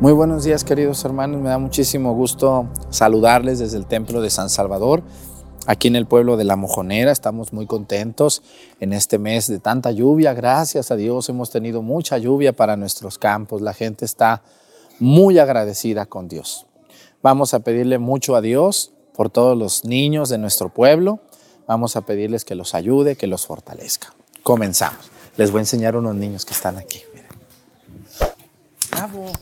Muy buenos días queridos hermanos, me da muchísimo gusto saludarles desde el Templo de San Salvador, aquí en el pueblo de La Mojonera. Estamos muy contentos en este mes de tanta lluvia, gracias a Dios hemos tenido mucha lluvia para nuestros campos, la gente está muy agradecida con Dios. Vamos a pedirle mucho a Dios por todos los niños de nuestro pueblo, vamos a pedirles que los ayude, que los fortalezca. Comenzamos. Les voy a enseñar unos niños que están aquí. Bravo.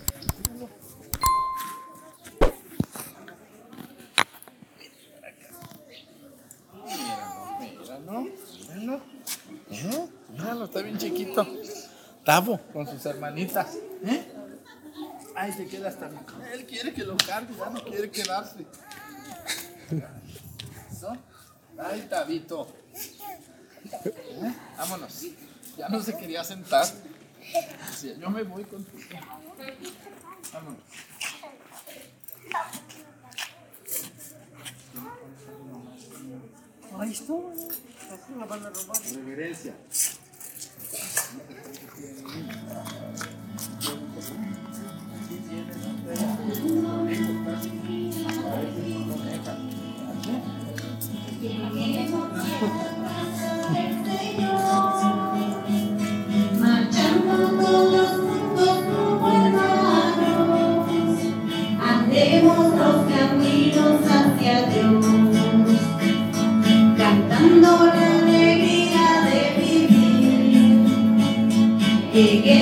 Míralo, míralo. ¿Eh? Míralo, está bien chiquito. Tavo con sus hermanitas. ¿Eh? Ay, se queda hasta Él quiere que lo cargue, ya no quiere quedarse. ¿Eso? Ay, Tabito. ¿Eh? Vámonos. Ya no se quería sentar. Sí, yo me voy contigo. Vámonos. Ahí está. Así la van a robar. Reverencia. Marchando Lleguemos a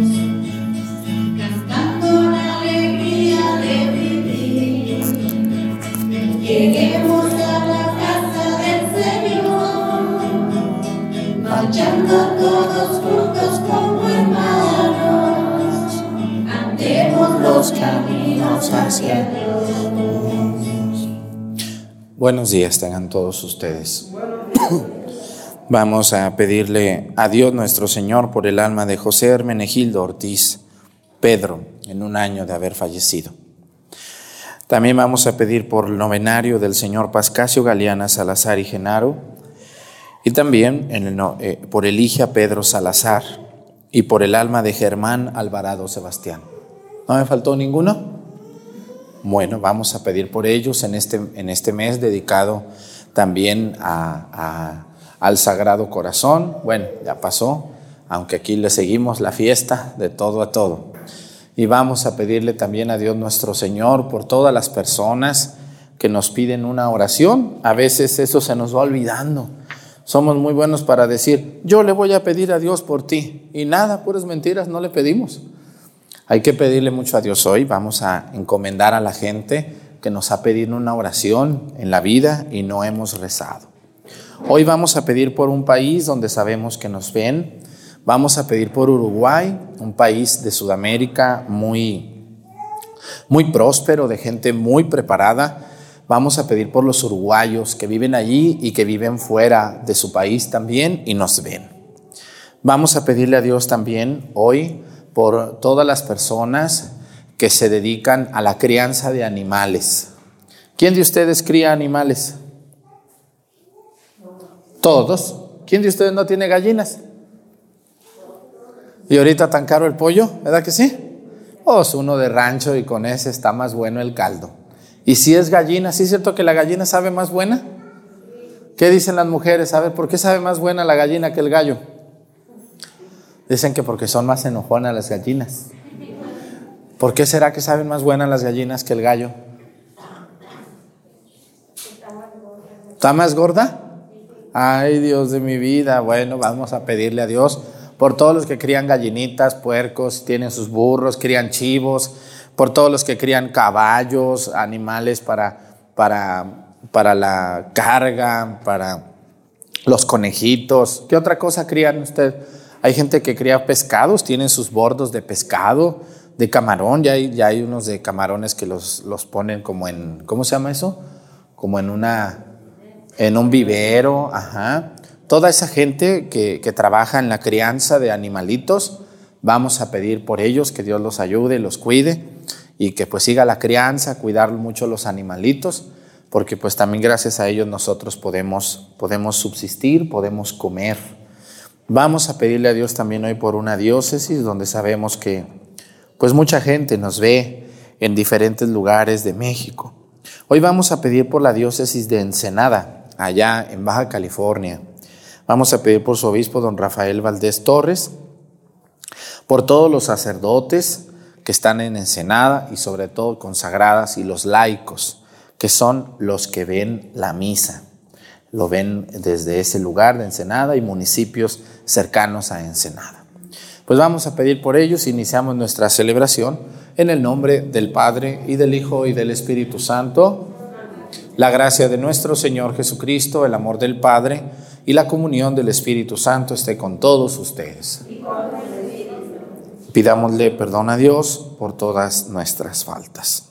Buenos días tengan todos ustedes. Vamos a pedirle a Dios nuestro Señor por el alma de José Hermenegildo Ortiz Pedro en un año de haber fallecido. También vamos a pedir por el novenario del señor Pascasio Galeana Salazar y Genaro y también eh, por Eligia Pedro Salazar y por el alma de Germán Alvarado Sebastián. ¿No me faltó ninguno? Bueno, vamos a pedir por ellos en este, en este mes dedicado también a- al Sagrado Corazón. Bueno, ya pasó, aunque aquí le seguimos la fiesta de todo a todo. Y vamos a pedirle también a Dios nuestro Señor por todas las personas que nos piden una oración. A veces eso se nos va olvidando. Somos muy buenos para decir, yo le voy a pedir a Dios por ti. Y nada, puras mentiras, no le pedimos. Hay que pedirle mucho a Dios hoy. Vamos a encomendar a la gente que nos ha pedido una oración en la vida y no hemos rezado. Hoy vamos a pedir por un país donde sabemos que nos ven. Vamos a pedir por Uruguay, un país de Sudamérica muy, muy próspero, de gente muy preparada. Vamos a pedir por los uruguayos que viven allí y que viven fuera de su país también y nos ven. Vamos a pedirle a Dios también hoy por todas las personas que se dedican a la crianza de animales. ¿Quién de ustedes cría animales? Todos. ¿Quién de ustedes no tiene gallinas? Y ahorita tan caro el pollo, ¿verdad que sí? O es uno de rancho y con ese está más bueno el caldo. Y si es gallina, ¿sí es cierto que la gallina sabe más buena? ¿Qué dicen las mujeres? A ver, ¿por qué sabe más buena la gallina que el gallo? Dicen que porque son más enojonas las gallinas. ¿Por qué será que saben más buenas las gallinas que el gallo? ¿Está más gorda? Ay, Dios de mi vida. Bueno, vamos a pedirle a Dios por todos los que crían gallinitas, puercos, tienen sus burros, crían chivos, por todos los que crían caballos, animales para, para, para la carga, para los conejitos. ¿Qué otra cosa crían ustedes? Hay gente que cría pescados, tienen sus bordos de pescado, de camarón, ya hay, ya hay unos de camarones que los, los ponen como en, ¿cómo se llama eso? Como en una, en un vivero, ajá. Toda esa gente que, que trabaja en la crianza de animalitos, vamos a pedir por ellos que Dios los ayude, los cuide y que pues siga la crianza, cuidar mucho los animalitos, porque pues también gracias a ellos nosotros podemos, podemos subsistir, podemos comer. Vamos a pedirle a Dios también hoy por una diócesis donde sabemos que pues mucha gente nos ve en diferentes lugares de México. Hoy vamos a pedir por la diócesis de Ensenada, allá en Baja California. Vamos a pedir por su obispo, don Rafael Valdés Torres, por todos los sacerdotes que están en Ensenada y sobre todo consagradas y los laicos, que son los que ven la misa. Lo ven desde ese lugar de Ensenada y municipios cercanos a Ensenada. Pues vamos a pedir por ellos, iniciamos nuestra celebración en el nombre del Padre y del Hijo y del Espíritu Santo. La gracia de nuestro Señor Jesucristo, el amor del Padre y la comunión del Espíritu Santo esté con todos ustedes. Pidámosle perdón a Dios por todas nuestras faltas.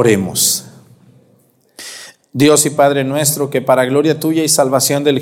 Oremos. Dios y Padre nuestro, que para gloria tuya y salvación del